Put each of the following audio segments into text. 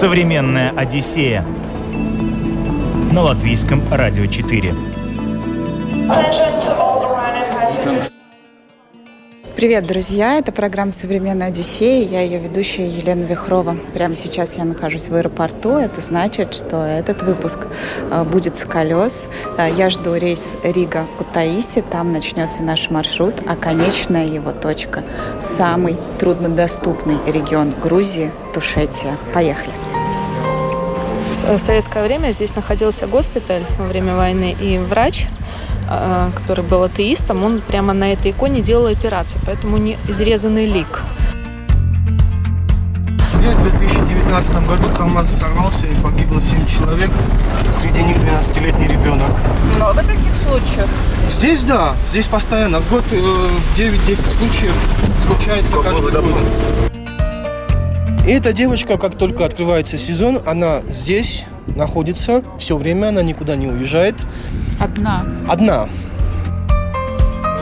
Современная Одиссея на латвийском радио 4. Привет, друзья! Это программа «Современная Одиссея». Я ее ведущая Елена Вихрова. Прямо сейчас я нахожусь в аэропорту. Это значит, что этот выпуск э, будет с колес. Э, я жду рейс Рига-Кутаиси. Там начнется наш маршрут, а конечная его точка – самый труднодоступный регион Грузии – Тушетия. Поехали! В советское время здесь находился госпиталь во время войны, и врач Э, который был атеистом, он прямо на этой иконе делал операции, поэтому не изрезанный лик. Здесь в 2019 году КАМАЗ сорвался и погибло 7 человек, среди них 12-летний ребенок. Много таких случаев? Здесь да, здесь постоянно. В год 9-10 э, случаев случается каждый год. И эта девочка, как только открывается сезон, она здесь находится все время, она никуда не уезжает. Одна. Одна.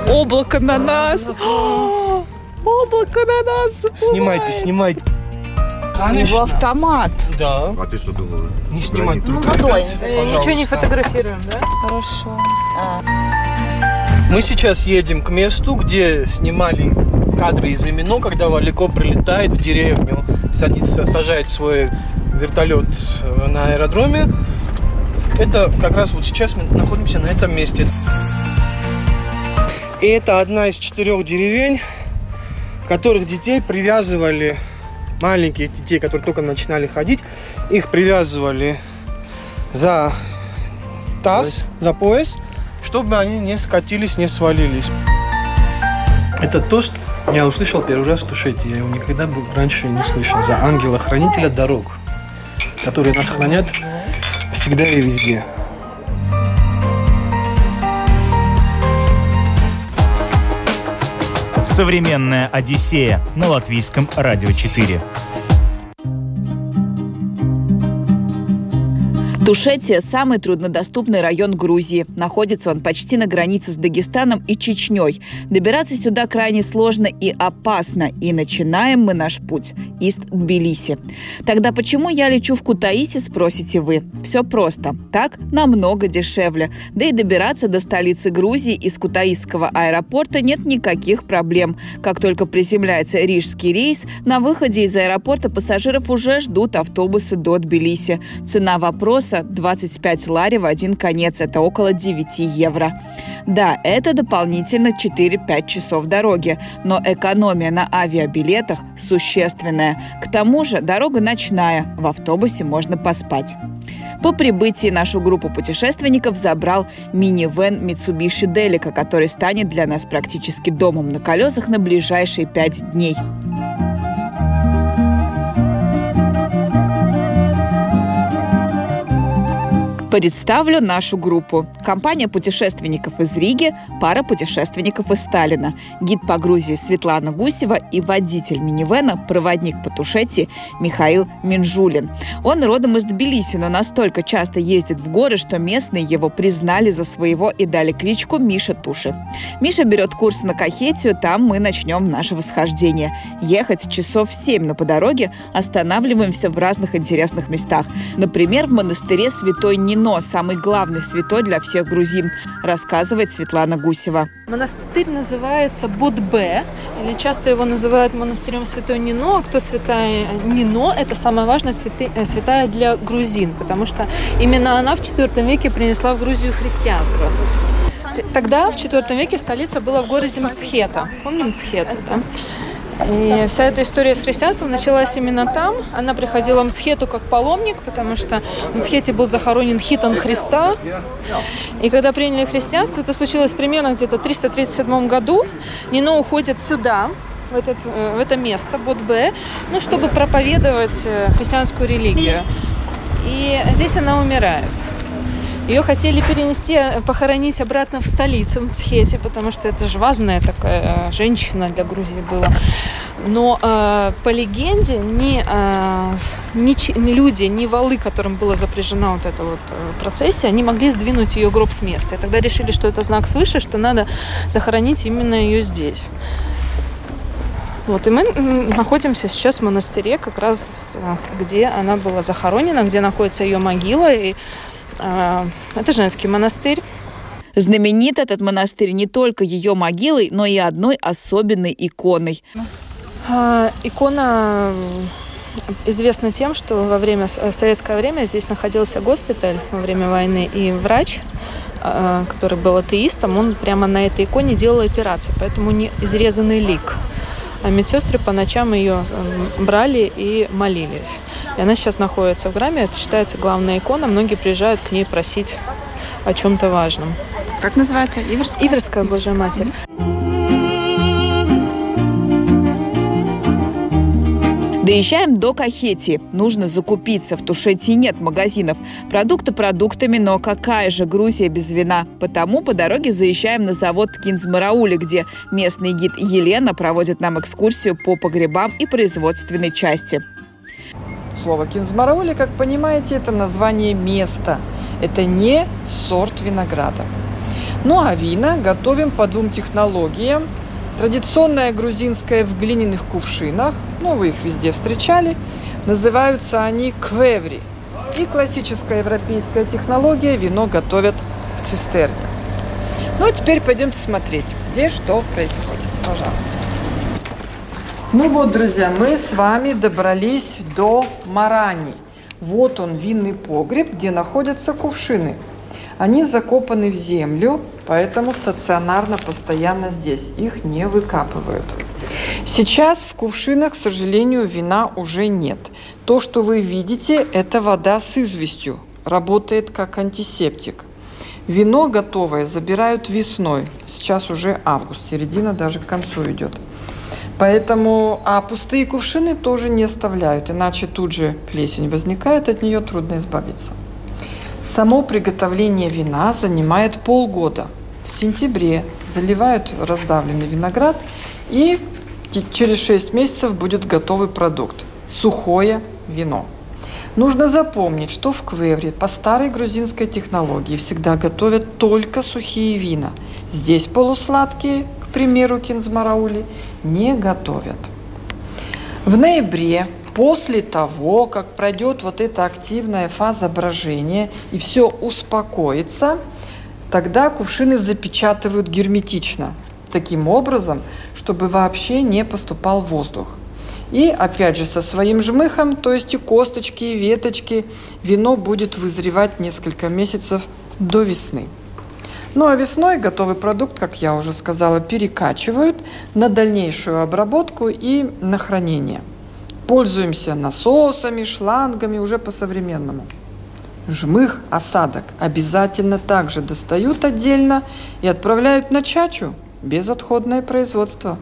Облако на нас! Облако на нас! Снимайте, снимайте. Его автомат. Да. А ты что думала? Не снимать. Ну, водой. Ничего не фотографируем, да? Хорошо. А. Мы сейчас едем к месту, где снимали кадры из Мимино, когда Валико прилетает в деревню, садится, сажает свой вертолет э, на аэродроме. Это как раз вот сейчас мы находимся на этом месте. И это одна из четырех деревень, в которых детей привязывали, маленьких детей, которые только начинали ходить, их привязывали за таз, за пояс, чтобы они не скатились, не свалились. Это тост я услышал первый раз в Тушете. Я его никогда был раньше не слышал. За ангела-хранителя дорог, которые нас хранят всегда и везде. Современная Одиссея на латвийском радио 4. Тушетия – самый труднодоступный район Грузии. Находится он почти на границе с Дагестаном и Чечней. Добираться сюда крайне сложно и опасно. И начинаем мы наш путь из Тбилиси. Тогда почему я лечу в Кутаиси, спросите вы? Все просто. Так намного дешевле. Да и добираться до столицы Грузии из Кутаисского аэропорта нет никаких проблем. Как только приземляется рижский рейс, на выходе из аэропорта пассажиров уже ждут автобусы до Тбилиси. Цена вопроса рейса 25 лари в один конец. Это около 9 евро. Да, это дополнительно 4-5 часов дороги, но экономия на авиабилетах существенная. К тому же дорога ночная, в автобусе можно поспать. По прибытии нашу группу путешественников забрал мини-вен Mitsubishi Delica, который станет для нас практически домом на колесах на ближайшие пять дней. Представлю нашу группу. Компания путешественников из Риги, пара путешественников из Сталина, гид по Грузии Светлана Гусева и водитель минивена, проводник по Тушете Михаил Минжулин. Он родом из Тбилиси, но настолько часто ездит в горы, что местные его признали за своего и дали кличку Миша Туши. Миша берет курс на Кахетию, там мы начнем наше восхождение. Ехать часов семь, но по дороге останавливаемся в разных интересных местах. Например, в монастыре Святой Нин Нино, самый главный святой для всех грузин, рассказывает Светлана Гусева. Монастырь называется Будбе, или часто его называют монастырем Святой Нино. А кто святая Нино? Это самая важная э, святая для грузин, потому что именно она в IV веке принесла в Грузию христианство. Тогда, в IV веке, столица была в городе Мцхета. Помним Мцхету, да? И вся эта история с христианством началась именно там. Она приходила в Мцхету как паломник, потому что в Мцхете был захоронен хитон Христа. И когда приняли христианство, это случилось примерно где-то в 337 году, Нино уходит сюда, в, этот, э, в это место, Бот-Б, ну, чтобы проповедовать э, христианскую религию. И здесь она умирает. Ее хотели перенести, э, похоронить обратно в столице, в Мцхете, потому что это же важная такая э, женщина для Грузии была. Но э, по легенде ни, э, ни, люди, ни валы, которым была запряжена вот эта вот э, процессия, они могли сдвинуть ее гроб с места. И тогда решили, что это знак свыше, что надо захоронить именно ее здесь. Вот, и мы находимся сейчас в монастыре, как раз где она была захоронена, где находится ее могила. И, это женский монастырь. Знаменит этот монастырь не только ее могилой, но и одной особенной иконой. Э, икона известна тем, что во время в советское время здесь находился госпиталь во время войны, и врач а, который был атеистом, он прямо на этой иконе делал операции, поэтому не изрезанный лик. А медсестры по ночам ее брали и молились. И она сейчас находится в грамме, это считается главная икона. Многие приезжают к ней просить о чем-то важном. Как называется? Иверская? Иверская Божья Матерь. Доезжаем до Кахети. Нужно закупиться. В Тушете нет магазинов. Продукты продуктами, но какая же Грузия без вина? Потому по дороге заезжаем на завод Кинзмараули, где местный гид Елена проводит нам экскурсию по погребам и производственной части. Слово Кинзмараули, как понимаете, это название места. Это не сорт винограда. Ну а вина готовим по двум технологиям – Традиционная грузинская в глиняных кувшинах, ну вы их везде встречали, называются они квеври. И классическая европейская технология вино готовят в цистерне. Ну а теперь пойдемте смотреть, где что происходит. Пожалуйста. Ну вот, друзья, мы с вами добрались до Марани. Вот он, винный погреб, где находятся кувшины. Они закопаны в землю, поэтому стационарно постоянно здесь. Их не выкапывают. Сейчас в кувшинах, к сожалению, вина уже нет. То, что вы видите, это вода с известью. Работает как антисептик. Вино готовое забирают весной. Сейчас уже август, середина даже к концу идет. Поэтому, а пустые кувшины тоже не оставляют, иначе тут же плесень возникает, от нее трудно избавиться. Само приготовление вина занимает полгода – в сентябре заливают раздавленный виноград, и через 6 месяцев будет готовый продукт – сухое вино. Нужно запомнить, что в Квевре по старой грузинской технологии всегда готовят только сухие вина. Здесь полусладкие, к примеру, кинзмараули, не готовят. В ноябре, после того, как пройдет вот эта активная фаза брожения и все успокоится – Тогда кувшины запечатывают герметично, таким образом, чтобы вообще не поступал воздух. И опять же со своим жмыхом, то есть и косточки, и веточки, вино будет вызревать несколько месяцев до весны. Ну а весной готовый продукт, как я уже сказала, перекачивают на дальнейшую обработку и на хранение. Пользуемся насосами, шлангами уже по-современному жмых, осадок обязательно также достают отдельно и отправляют на чачу, безотходное производство.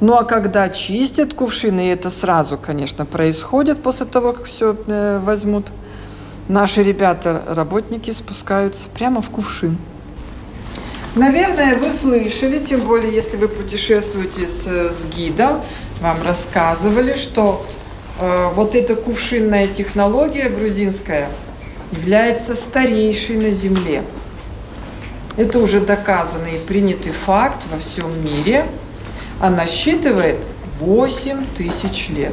Ну а когда чистят кувшины, и это сразу, конечно, происходит после того, как все э, возьмут, наши ребята, работники спускаются прямо в кувшин. Наверное, вы слышали, тем более, если вы путешествуете с, с гидом, вам рассказывали, что э, вот эта кувшинная технология грузинская – является старейшей на Земле. Это уже доказанный и принятый факт во всем мире. Она насчитывает 8 тысяч лет.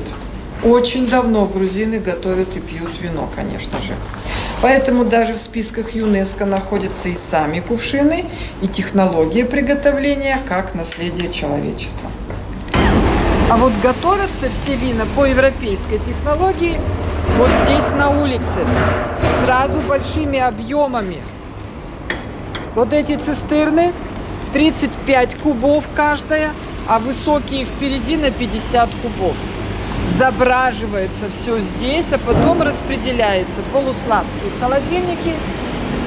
Очень давно грузины готовят и пьют вино, конечно же. Поэтому даже в списках ЮНЕСКО находятся и сами кувшины, и технология приготовления как наследие человечества. А вот готовятся все вина по европейской технологии вот здесь на улице, сразу большими объемами. Вот эти цистерны, 35 кубов каждая, а высокие впереди на 50 кубов. Забраживается все здесь, а потом распределяется. Полусладкие холодильники,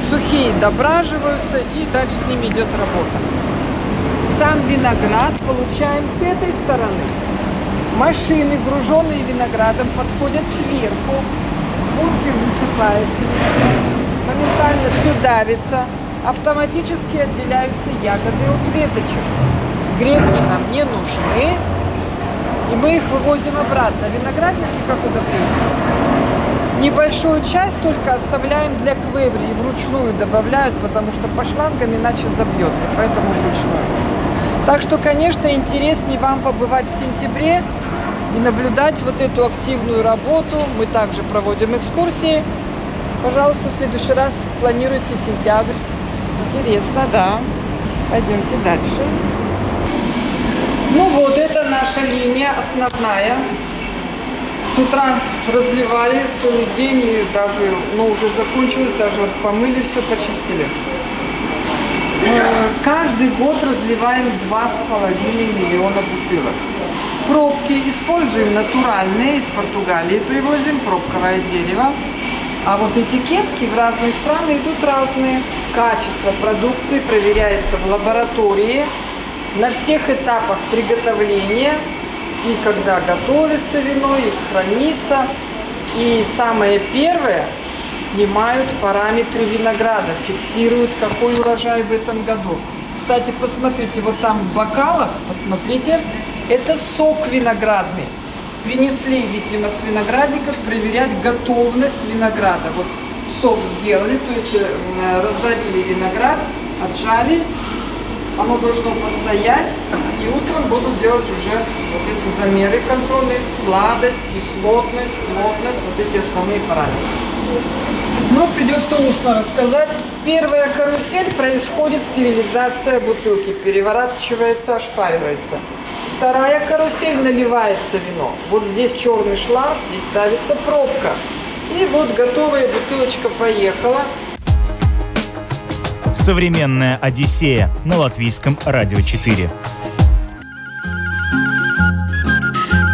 сухие дображиваются и дальше с ними идет работа. Сам виноград получаем с этой стороны. Машины, груженные виноградом, подходят сверху. Бункер высыпается. Моментально все давится. Автоматически отделяются ягоды от веточек. Гребни нам не нужны. И мы их вывозим обратно. Виноградники как удобрение. Небольшую часть только оставляем для квеври и вручную добавляют, потому что по шлангам иначе забьется, поэтому вручную. Так что, конечно, интереснее вам побывать в сентябре и наблюдать вот эту активную работу. Мы также проводим экскурсии. Пожалуйста, в следующий раз планируйте сентябрь. Интересно, да. Пойдемте дальше. Ну вот, это наша линия основная. С утра разливали целый день, и даже, ну, уже закончилось, даже вот помыли все, почистили. Э, Каждый год разливаем 2,5 миллиона бутылок. Пробки используем натуральные, из Португалии привозим, пробковое дерево. А вот этикетки в разные страны идут разные. Качество продукции проверяется в лаборатории на всех этапах приготовления и когда готовится вино, и хранится. И самое первое, снимают параметры винограда, фиксируют, какой урожай в этом году. Кстати, посмотрите, вот там в бокалах, посмотрите, это сок виноградный. Принесли, видимо, с виноградников проверять готовность винограда. Вот сок сделали, то есть э, раздавили виноград, отжали, оно должно постоять, и утром будут делать уже вот эти замеры контрольные, сладость, кислотность, плотность, вот эти основные параметры. Ну, придется устно рассказать. Первая карусель происходит стерилизация бутылки, переворачивается, ошпаривается. Вторая карусель наливается вино. Вот здесь черный шланг, здесь ставится пробка. И вот готовая бутылочка поехала. Современная Одиссея на латвийском радио 4.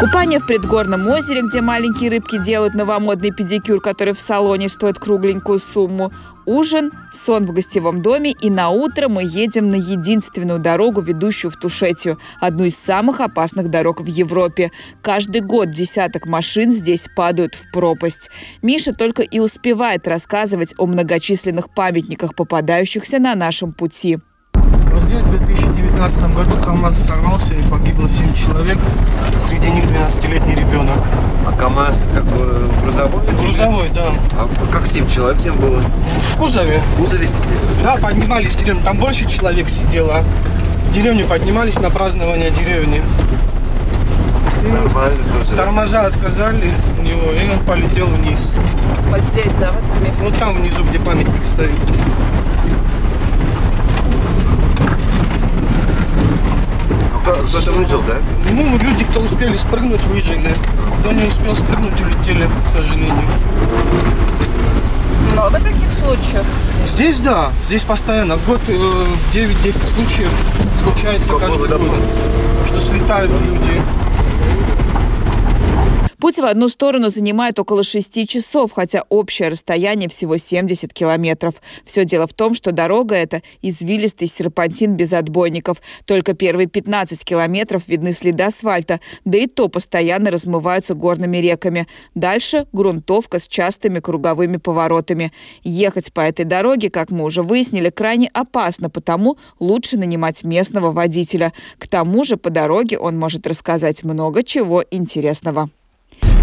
Купание в предгорном озере, где маленькие рыбки делают новомодный педикюр, который в салоне стоит кругленькую сумму. Ужин, сон в гостевом доме и на утро мы едем на единственную дорогу, ведущую в Тушетию, одну из самых опасных дорог в Европе. Каждый год десяток машин здесь падают в пропасть. Миша только и успевает рассказывать о многочисленных памятниках, попадающихся на нашем пути. Вот здесь 2017 году КАМАЗ сорвался и погибло 7 человек, среди них 12-летний ребенок. А КАМАЗ как бы грузовой? Грузовой, да. А как 7 человек там было? В кузове. В кузове сидели? Да, поднимались в деревню. Там больше человек сидело. В деревню поднимались на празднование деревни. Тоже. Тормоза отказали у него, и он полетел вниз. Вот здесь, да, вот там месте? Вот там внизу, где памятник стоит. Кто-то выжил, да? Ну, люди, кто успели спрыгнуть, выжили. Кто не успел спрыгнуть, улетели, к сожалению. Много таких случаев. Здесь да, здесь постоянно. В год э, 9-10 случаев случается Какого каждый года? год, что слетают люди. Путь в одну сторону занимает около 6 часов, хотя общее расстояние всего 70 километров. Все дело в том, что дорога эта извилистый серпантин без отбойников. Только первые 15 километров видны следы асфальта, да и то постоянно размываются горными реками. Дальше грунтовка с частыми круговыми поворотами. Ехать по этой дороге, как мы уже выяснили, крайне опасно, потому лучше нанимать местного водителя. К тому же по дороге он может рассказать много чего интересного.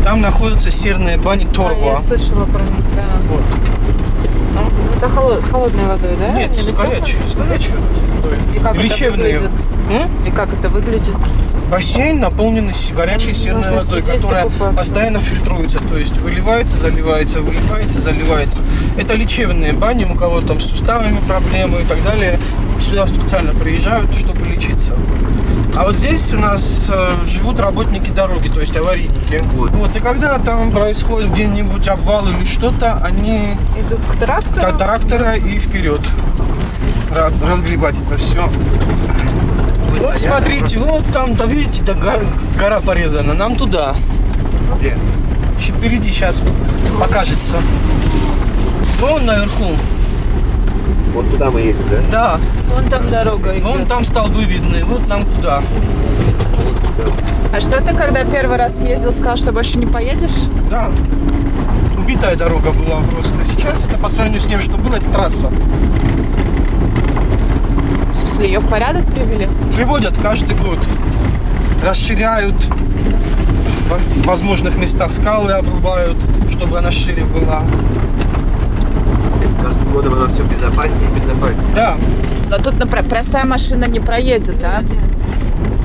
Там находятся серные бани Да, Торва. я слышала про них, да. Вот. Это холо- с холодной водой, да? Нет, Или с горячей, с горячей водой. И как это Лечебные. выглядит? М? И как это выглядит? Бассейн наполненный с- горячей серной Можно водой, которая купаться. постоянно фильтруется. То есть выливается, заливается, выливается, заливается. Это лечебные бани, у кого там с суставами проблемы и так далее. Сюда специально приезжают, чтобы лечиться. А вот здесь у нас э, живут работники дороги, то есть аварийники. Вот. и когда там происходит где-нибудь обвал или что-то, они Идут к трактору. от трактора и вперед Ра- разгребать это все. Вот смотрите, вот там, да видите, да, гора, гора порезана. Нам туда. Где? Впереди сейчас покажется. Вон наверху. Вот туда мы едем, да? Да, Вон там дорога идет. вон там столбы видны, вот нам туда. А что ты, когда первый раз ездил, сказал, что больше не поедешь? Да. Убитая дорога была просто. Сейчас это по сравнению с тем, что было, это трасса. В смысле, ее в порядок привели? Приводят каждый год. Расширяют. В возможных местах скалы обрубают, чтобы она шире была. С каждым годом оно все безопаснее и безопаснее. Да, Но тут, например, простая машина не проедет, да?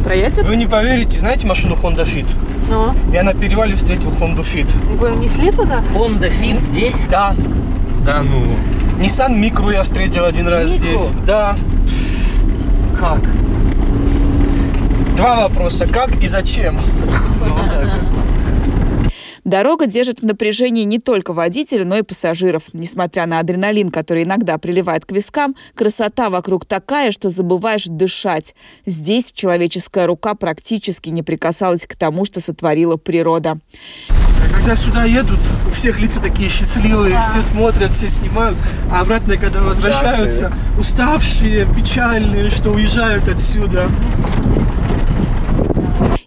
Проедет? Вы не поверите, знаете машину Honda Fit? Ну, Я на перевале встретил Honda Fit. вы унесли туда? Honda Fit здесь? Да. Да ну. Nissan Micro я встретил один раз Micro? здесь. Да. Как? Два вопроса. Как и зачем? Дорога держит в напряжении не только водителя, но и пассажиров. Несмотря на адреналин, который иногда приливает к вискам, красота вокруг такая, что забываешь дышать. Здесь человеческая рука практически не прикасалась к тому, что сотворила природа. Когда сюда едут, у всех лица такие счастливые, все смотрят, все снимают, а обратно, когда возвращаются, уставшие, печальные, что уезжают отсюда.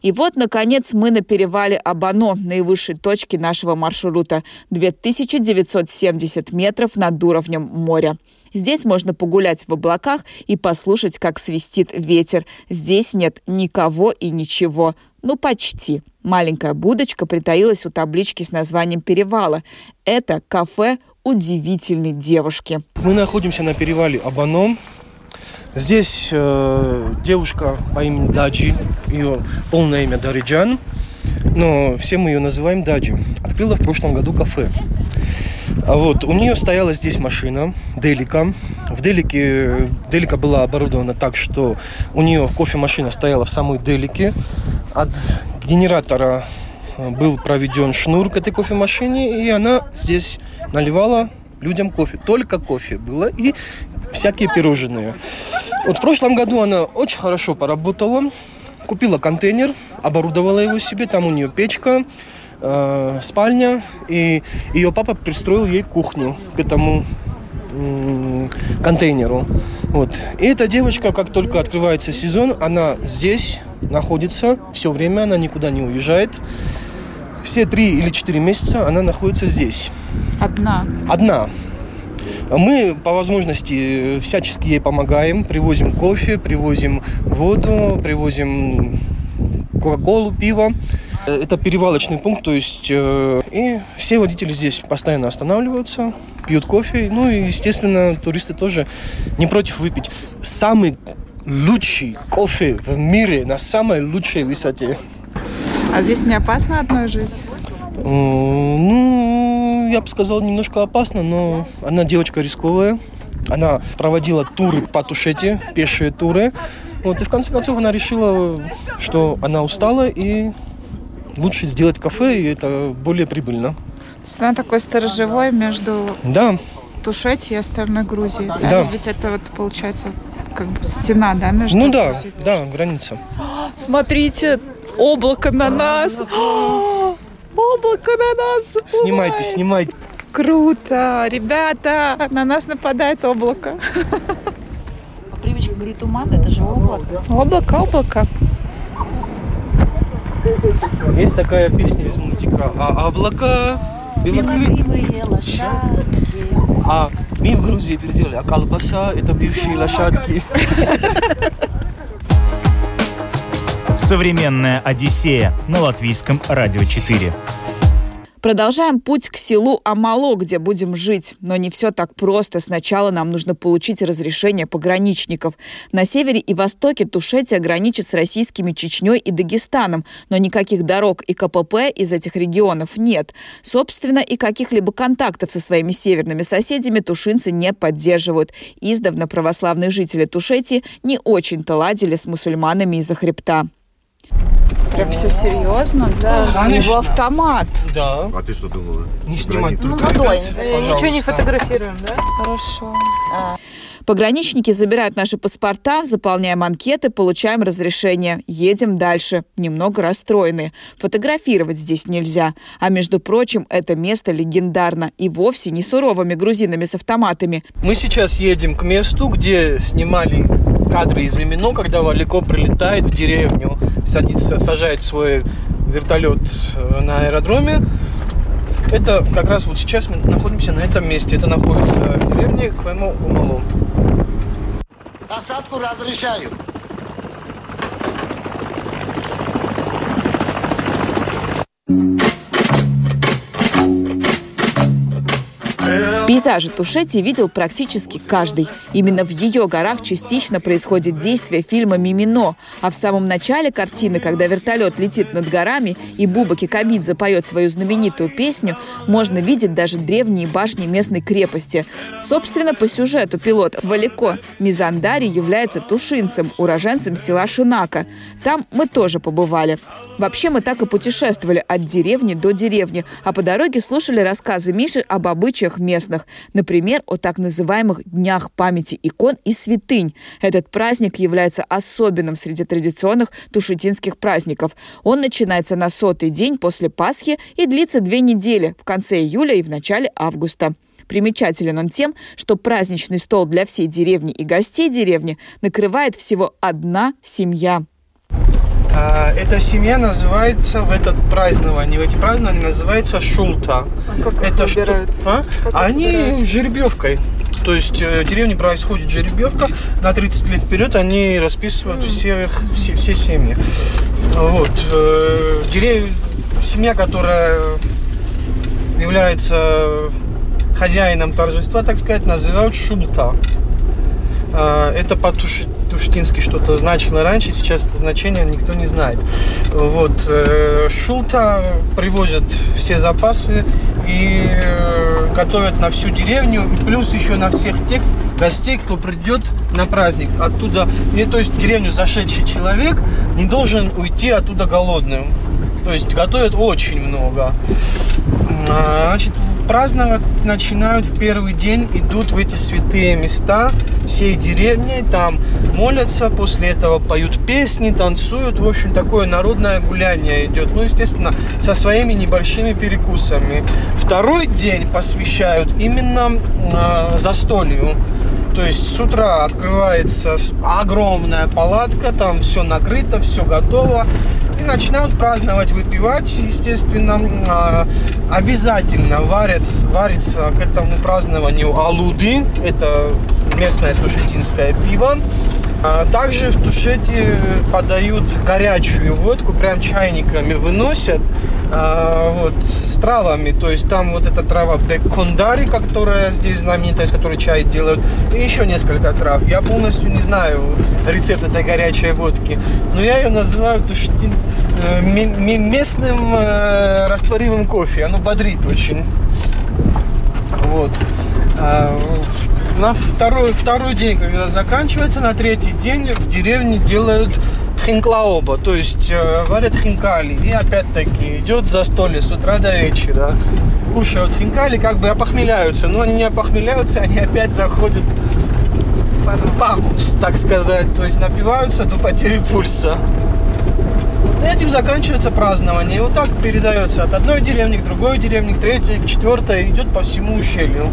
И вот, наконец, мы на перевале Абано, наивысшей точке нашего маршрута. 2970 метров над уровнем моря. Здесь можно погулять в облаках и послушать, как свистит ветер. Здесь нет никого и ничего. Ну, почти. Маленькая будочка притаилась у таблички с названием перевала. Это кафе удивительной девушки. Мы находимся на перевале Абаном. Здесь э, девушка по имени Даджи, ее полное имя Дариджан, но все мы ее называем Даджи. Открыла в прошлом году кафе. А вот, у нее стояла здесь машина, Делика. В Делике, Делика была оборудована так, что у нее кофемашина стояла в самой Делике. От генератора э, был проведен шнур к этой кофемашине, и она здесь наливала людям кофе. Только кофе было и всякие пирожные. Вот в прошлом году она очень хорошо поработала. Купила контейнер, оборудовала его себе. Там у нее печка, э, спальня. И ее папа пристроил ей кухню к этому м, контейнеру. Вот. И эта девочка, как только открывается сезон, она здесь находится все время, она никуда не уезжает. Все три или четыре месяца она находится здесь. Одна. Одна. Мы по возможности всячески ей помогаем. Привозим кофе, привозим воду, привозим кока-колу, пиво. Это перевалочный пункт, то есть э, и все водители здесь постоянно останавливаются, пьют кофе. Ну и, естественно, туристы тоже не против выпить. Самый лучший кофе в мире на самой лучшей высоте. А здесь не опасно одной жить? Ну, я бы сказал, немножко опасно, но она девочка рисковая. Она проводила туры по Тушете, пешие туры. Вот, и в конце концов она решила, что она устала и лучше сделать кафе, и это более прибыльно. То есть она такой сторожевой между Да, Тушети и остальной Грузией. Да? Да. Ведь это вот получается как бы стена, да, между ну да, да, граница. Смотрите, облако на нас. Облако на нас. Снимайте, заплывает. снимайте. Круто, ребята, на нас нападает облако. По привычке говорит туман, это же облако. Облако, облако. Есть такая песня из мультика «А облака белокрылые, а мы в Грузии переделали, а колбаса – это бывшие лошадки. Современная Одиссея на латвийском радио 4. Продолжаем путь к селу Амало, где будем жить. Но не все так просто. Сначала нам нужно получить разрешение пограничников. На севере и востоке Тушетия граничит с российскими Чечней и Дагестаном, но никаких дорог и КПП из этих регионов нет. Собственно, и каких-либо контактов со своими северными соседями тушинцы не поддерживают. Издавна православные жители Тушетии не очень-то ладили с мусульманами из-за хребта. Прям все серьезно, да. У него Конечно. автомат. Да, А ты что думала? не снимать. Только, ребят, Э, Ничего не фотографируем, да? Хорошо. Пограничники забирают наши паспорта, заполняем анкеты, получаем разрешение. Едем дальше. Немного расстроены. Фотографировать здесь нельзя. А между прочим, это место легендарно. И вовсе не суровыми грузинами с автоматами. Мы сейчас едем к месту, где снимали кадры из Мимино, когда Валико прилетает в деревню, садится, сажает свой вертолет э, на аэродроме. Это как раз вот сейчас мы находимся на этом месте. Это находится в деревне Квемо Умало. Посадку разрешаю. Пейзажи Тушети видел практически каждый. Именно в ее горах частично происходит действие фильма «Мимино». А в самом начале картины, когда вертолет летит над горами и Буба Кикабидзе поет свою знаменитую песню, можно видеть даже древние башни местной крепости. Собственно, по сюжету пилот Валико Мизандари является тушинцем, уроженцем села Шинака. Там мы тоже побывали. Вообще мы так и путешествовали от деревни до деревни, а по дороге слушали рассказы Миши об обычаях местных. Например, о так называемых Днях памяти икон и святынь. Этот праздник является особенным среди традиционных тушетинских праздников. Он начинается на сотый день после Пасхи и длится две недели в конце июля и в начале августа. Примечателен он тем, что праздничный стол для всей деревни и гостей деревни накрывает всего одна семья. А, Эта семья называется в этот празднование, в эти празднования называется шулта. А как их Это что? выбирают? А? Как их Они выбирают? жеребьевкой. То есть э, в деревне происходит жеребьевка, на 30 лет вперед они расписывают все, все, все семьи. Вот. э, дерев- Семья, которая является хозяином торжества, так сказать, называют шулта. А, Это по-туштински что-то значило раньше, сейчас это значение никто не знает. Вот. э, Шулта привозят все запасы и э, готовят на всю деревню, плюс еще на всех тех гостей, кто придет на праздник. Оттуда, и, то есть в деревню зашедший человек не должен уйти оттуда голодным. То есть готовят очень много. А, Значит, праздновать начинают в первый день, идут в эти святые места всей деревни, там молятся, после этого поют песни, танцуют. В общем, такое народное гуляние идет. Ну, естественно, со своими небольшими перекусами. Второй день посвящают именно э, застолью. То есть с утра открывается огромная палатка, там все накрыто, все готово. И начинают праздновать, выпивать, естественно. А, Обязательно варят, варится к этому празднованию алуды. Это местное тушетинское пиво. А Также в Тушете подают горячую водку, прям чайниками выносят а, вот, с травами. То есть там вот эта трава беккондари, которая здесь знаменитая, из которой чай делают, и еще несколько трав. Я полностью не знаю рецепт этой горячей водки, но я ее называю тушетин, э, ме- ме- местным э, растворимым кофе. Оно бодрит очень. Вот. А, На второй, второй день, когда заканчивается, на третий день в деревне делают хинклаоба, то есть э, варят хинкали. И опять-таки идет застолье с утра до вечера. Кушают хинкали, как бы опохмеляются. Но они не опохмеляются, они опять заходят в пахус, так сказать. То есть напиваются до потери пульса. Этим заканчивается празднование. И вот так передается от одной деревни к другой деревне, к третьей, к четвертой. Идет по всему ущелью.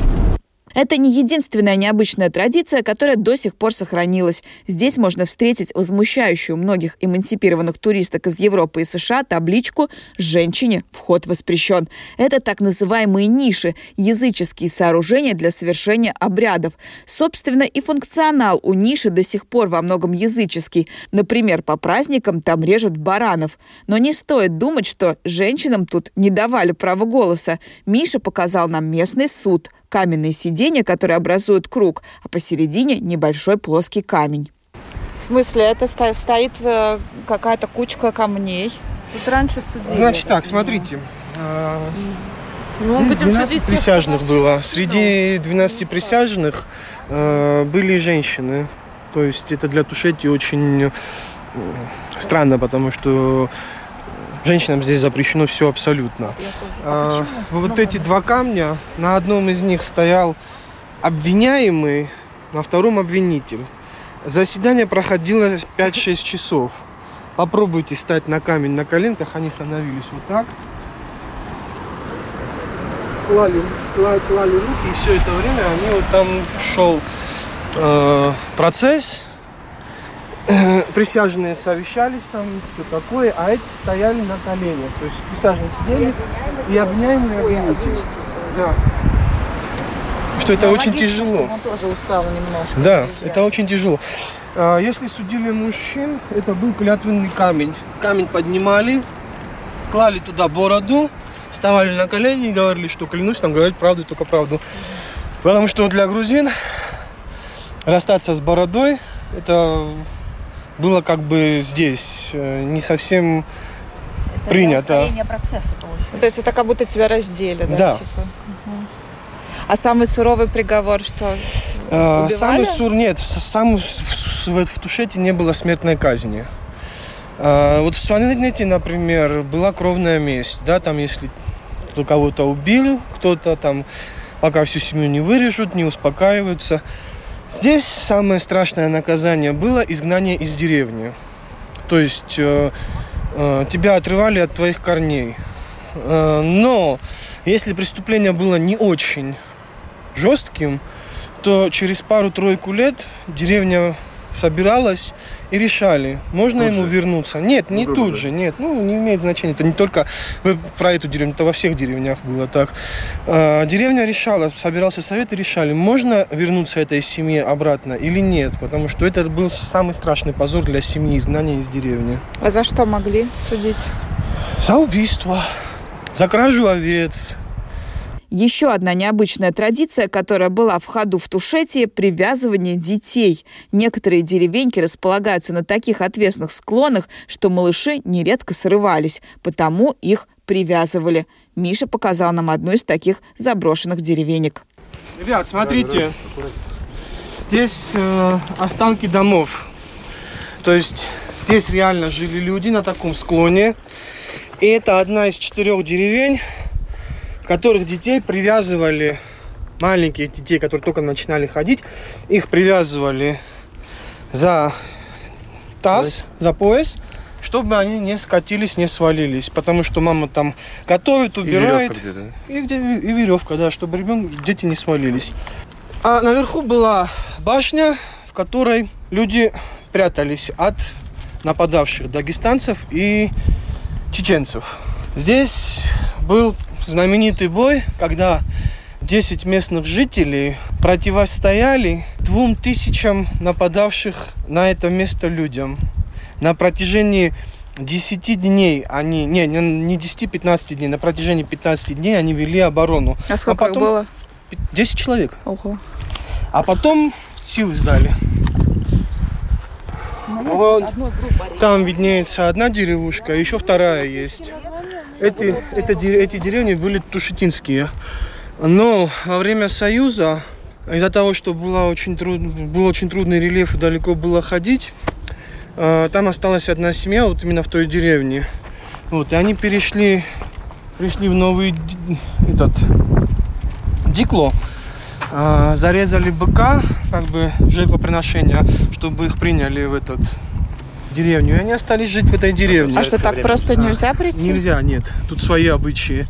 Это не единственная необычная традиция, которая до сих пор сохранилась. Здесь можно встретить возмущающую многих эмансипированных туристок из Европы и США табличку «Женщине вход воспрещен». Это так называемые ниши – языческие сооружения для совершения обрядов. Собственно, и функционал у ниши до сих пор во многом языческий. Например, по праздникам там режут баранов. Но не стоит думать, что женщинам тут не давали права голоса. Миша показал нам местный суд – каменные сиденья, которые образуют круг, а посередине небольшой плоский камень. В смысле, это сто- стоит э, какая-то кучка камней. Тут раньше судили. Значит так, смотрите. Ну, мы будем 12 судить тех, присяжных кто- было. Среди 12 присяжных э, были женщины. То есть это для Тушети очень э, странно, потому что женщинам здесь запрещено все абсолютно. А, вот эти два камня, на одном из них стоял обвиняемый, на втором обвинитель. Заседание проходило 5-6 часов. Попробуйте стать на камень на коленках, они становились вот так. Клали, клали, клали руки, и все это время они вот там шел э, процесс. Э, Присяжные совещались там, все такое, а эти стояли на коленях. То есть присяжные сидели и обвиняемые обвинители. Да. Что это очень тяжело. Он тоже устал немножко. Да, это очень тяжело. А, Если судили мужчин, это был клятвенный камень. Камень поднимали, клали туда бороду, вставали на колени и говорили, что клянусь там говорить правду, только правду. Потому что для грузин расстаться с бородой, это было как бы здесь э, не совсем принято. процесса получается. То есть это как будто тебя раздели, да? Да. Типа? Мгм. А самый суровый приговор что? Э, Убивали? Самый сур нет, с- сам в, в- в- в Тушете не было смертной казни. Э, Вот в Сванете, например, была кровная месть, да, там если кто кого-то убил, кто-то там, пока всю семью не вырежут, не успокаиваются. Здесь самое страшное наказание было изгнание из деревни. То есть э, э, тебя отрывали от твоих корней. Э, но если преступление было не очень жестким, то через пару-тройку лет деревня собиралась и решали, можно Тут ему же? вернуться. Нет, не грубо тут говоря. же, нет, ну не имеет значения. Это не только вы- про эту деревню, это во всех деревнях было так. А, Деревня решала, собирался совет и решали, можно вернуться этой семье обратно или нет, потому что это был самый страшный позор для семьи, изгнание из деревни. А за что могли судить? За убийство, за кражу овец, Еще одна необычная традиция, которая была в ходу в Тушете – привязывание детей. Некоторые деревеньки располагаются на таких отвесных склонах, что малыши нередко срывались, потому их привязывали. Миша показал нам одну из таких заброшенных деревенек. Ребят, смотрите, здесь э, останки домов. То есть здесь реально жили люди на таком склоне. И это одна из четырех деревень, в которых детей привязывали, маленьких детей, которые только начинали ходить, их привязывали за таз, за пояс, чтобы они не скатились, не свалились. Потому что мама там готовит, убирает. И, где, и веревка, да, чтобы ребенок, дети не свалились. А наверху была башня, в которой люди прятались от нападавших дагестанцев и чеченцев. Здесь был знаменитый бой, когда 10 местных жителей противостояли двум тысячам нападавших на это место людям. На протяжении 10 дней они, не, не, не 10-15 дней, на протяжении 15 дней они вели оборону. А сколько их потом- было? 10 человек. Ого. А потом силы сдали. Вот там виднеется одна деревушка, а еще вторая есть. Эти, это, эти деревни были тушетинские. Но во время Союза, из-за того, что было очень, труд, был очень трудный рельеф и далеко было ходить, э, там осталась одна семья, вот именно в той деревне. Вот, и они перешли, пришли в новый этот, Дикло, а, зарезали быка, как бы жертвоприношение, чтобы их приняли в этот деревню. И они остались жить в этой деревне. А что, так просто нельзя прийти? Нельзя, нет. Тут свои обычаи.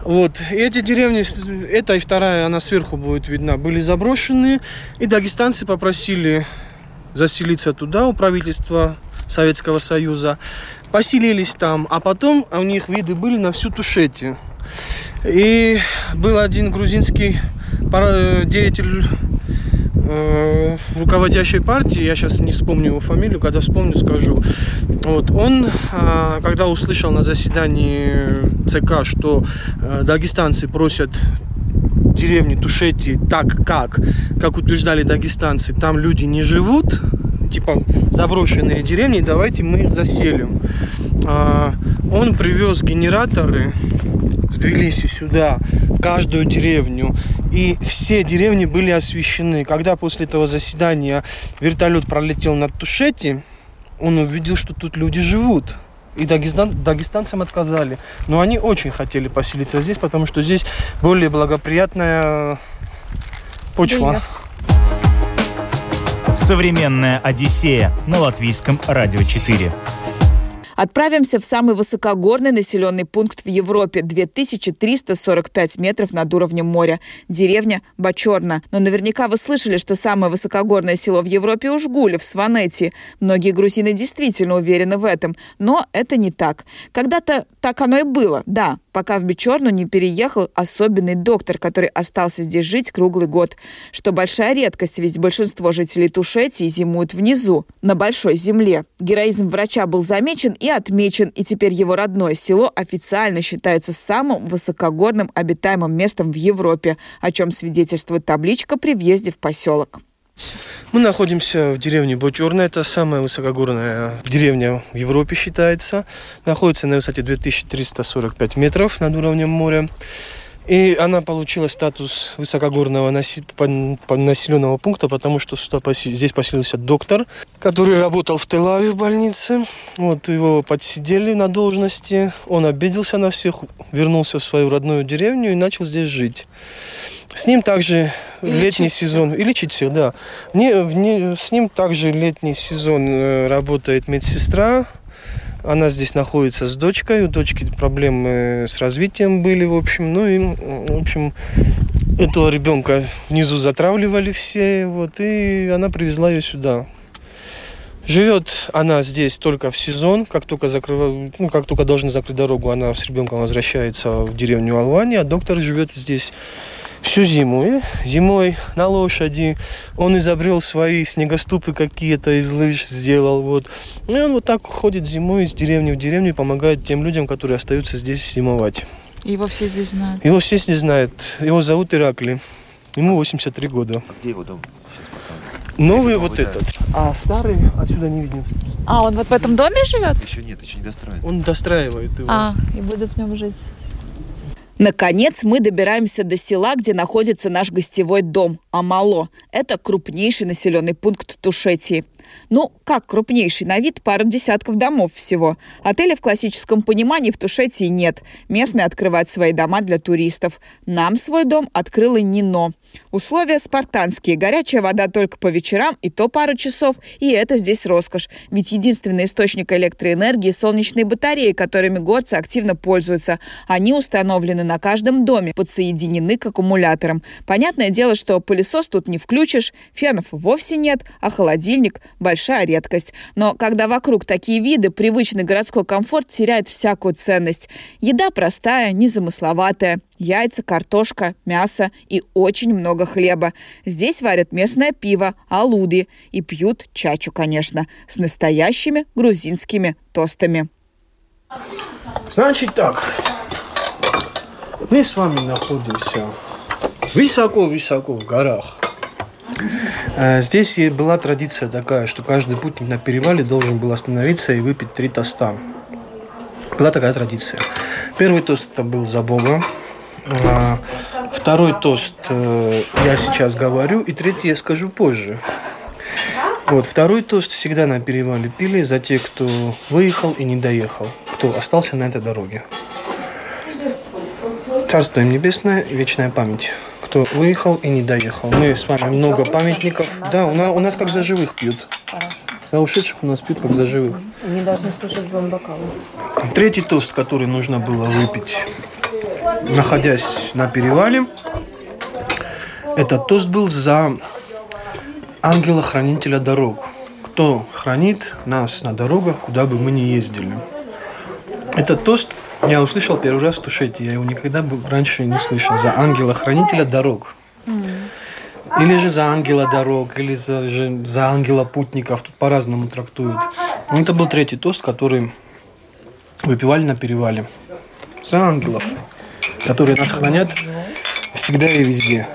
Вот. И эти деревни, эта и вторая, она сверху будет видна, были заброшены. И дагестанцы попросили заселиться туда у правительства Советского Союза. Поселились там, а потом у них виды были на всю Тушете. И был один грузинский пара- деятель э, руководящей партии, я сейчас не вспомню его фамилию, когда вспомню, скажу. Вот, он, а, когда услышал на заседании ЦК, что э, дагестанцы просят деревни Тушети так, как, как утверждали дагестанцы, там люди не живут, типа заброшенные деревни, давайте мы их заселим. А, Он привез генераторы с Тбилиси сюда, в каждую деревню. И все деревни были освещены. Когда после этого заседания вертолет пролетел над Тушети, он увидел, что тут люди живут. И дагестан, дагестанцам отказали. Но они очень хотели поселиться здесь, потому что здесь более благоприятная почва. Современная Одиссея на латвийском радио 4. Отправимся в самый высокогорный населенный пункт в Европе – 2345 метров над уровнем моря. Деревня Бачорна. Но наверняка вы слышали, что самое высокогорное село в Европе – Ужгуле, в Сванете. Многие грузины действительно уверены в этом. Но это не так. Когда-то так оно и было, да, пока в Бичорну не переехал особенный доктор, который остался здесь жить круглый год. Что большая редкость, ведь большинство жителей Тушетии зимуют внизу, на большой земле. Героизм врача был замечен и отмечен, и теперь его родное село официально считается самым высокогорным обитаемым местом в Европе, о чем свидетельствует табличка при въезде в поселок. Мы находимся в деревне Бочурна. Это самая высокогорная деревня в Европе считается. Находится на высоте 2345 метров над уровнем моря. И она получила статус высокогорного населенного пункта, потому что сюда поси, здесь поселился доктор, который работал в Телаве в больнице. Вот его подсидели на должности. Он обиделся на всех, вернулся в свою родную деревню и начал здесь жить. С ним также и летний сезон. И лечить всех, да. Не, не, с ним также летний сезон э, работает медсестра. Она здесь находится с дочкой. У дочки проблемы с развитием были, в общем. Ну и, в общем, этого ребенка внизу затравливали все. Вот, и она привезла ее сюда. Живет она здесь только в сезон, как только, закрыв... ну, как только должны закрыть дорогу, она с ребенком возвращается в деревню Алвани, а доктор живет здесь всю зиму. И зимой на лошади он изобрел свои снегоступы какие-то из лыж сделал. Вот. И он вот так ходит зимой из деревни в деревню и помогает тем людям, которые остаются здесь зимовать. Его все здесь знают? Его все здесь знают. Его зовут Иракли. Ему 83 года. А где его дом? Новый, Новый вот да. этот. А старый отсюда не виден. А, он вот в этом доме живет? Еще нет, еще не достраивает. Он достраивает его. А, и будет в нем жить. Наконец мы добираемся до села, где находится наш гостевой дом Амало. Это крупнейший населенный пункт Тушетии. Ну, как крупнейший, на вид пара десятков домов всего. Отеля в классическом понимании в Тушетии нет. Местные открывают свои дома для туристов. Нам свой дом открыла Нино. Условия спартанские. Горячая вода только по вечерам, и то пару часов. И это здесь роскошь. Ведь единственный источник электроэнергии – солнечные батареи, которыми горцы активно пользуются. Они установлены на каждом доме, подсоединены к аккумуляторам. Понятное дело, что пылесос тут не включишь, фенов вовсе нет, а холодильник большая редкость. Но когда вокруг такие виды, привычный городской комфорт теряет всякую ценность. Еда простая, незамысловатая. Яйца, картошка, мясо и очень много хлеба. Здесь варят местное пиво, алуди и пьют чачу, конечно, с настоящими грузинскими тостами. Значит так, мы с вами находимся высоко-высоко в горах. Э, здесь была традиция такая, что каждый путник на перевале должен был остановиться и выпить три тоста. Была такая традиция. Первый тост это был за Бога. А, второй тост э, я сейчас говорю, и третий я скажу позже. Вот, второй тост всегда на перевале пили за тех, кто выехал и не доехал, кто остался на этой дороге. Царство им небесное вечная память кто выехал и не доехал. Мы с вами много памятников. Да, у нас, у нас как за живых пьют. За ушедших у нас пьют как за живых. Они должны слушать звон бокала. Третий тост, который нужно было выпить, находясь на перевале, этот тост был за ангела-хранителя дорог. Кто хранит нас на дорогах, куда бы мы ни ездили. Этот тост я услышал первый раз в Тушете. Я его никогда раньше не слышал. За ангела-хранителя дорог. Или же за ангела дорог, или за, же, за ангела путников. Тут по-разному трактуют. Но это был третий тост, который выпивали на перевале. За ангелов, которые нас хранят всегда и везде.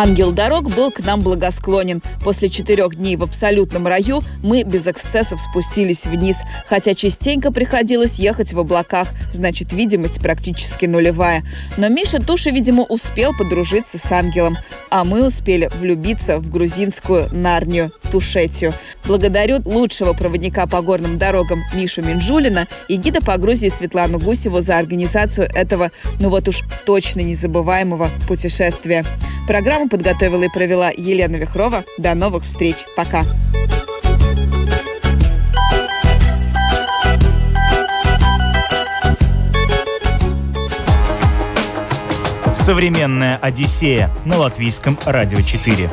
Ангел дорог был к нам благосклонен. После четырех дней в абсолютном раю мы без эксцессов спустились вниз, хотя частенько приходилось ехать в облаках, значит, видимость практически нулевая. Но Миша Туша, видимо, успел подружиться с ангелом, а мы успели влюбиться в грузинскую Нарнию, Тушетию. Благодарю лучшего проводника по горным дорогам Мишу Минжулина и гида по Грузии Светлану Гусеву за организацию этого, ну вот уж точно незабываемого путешествия. Подготовила и провела Елена Вихрова. До новых встреч. Пока. Современная Одиссея на латвийском радио 4.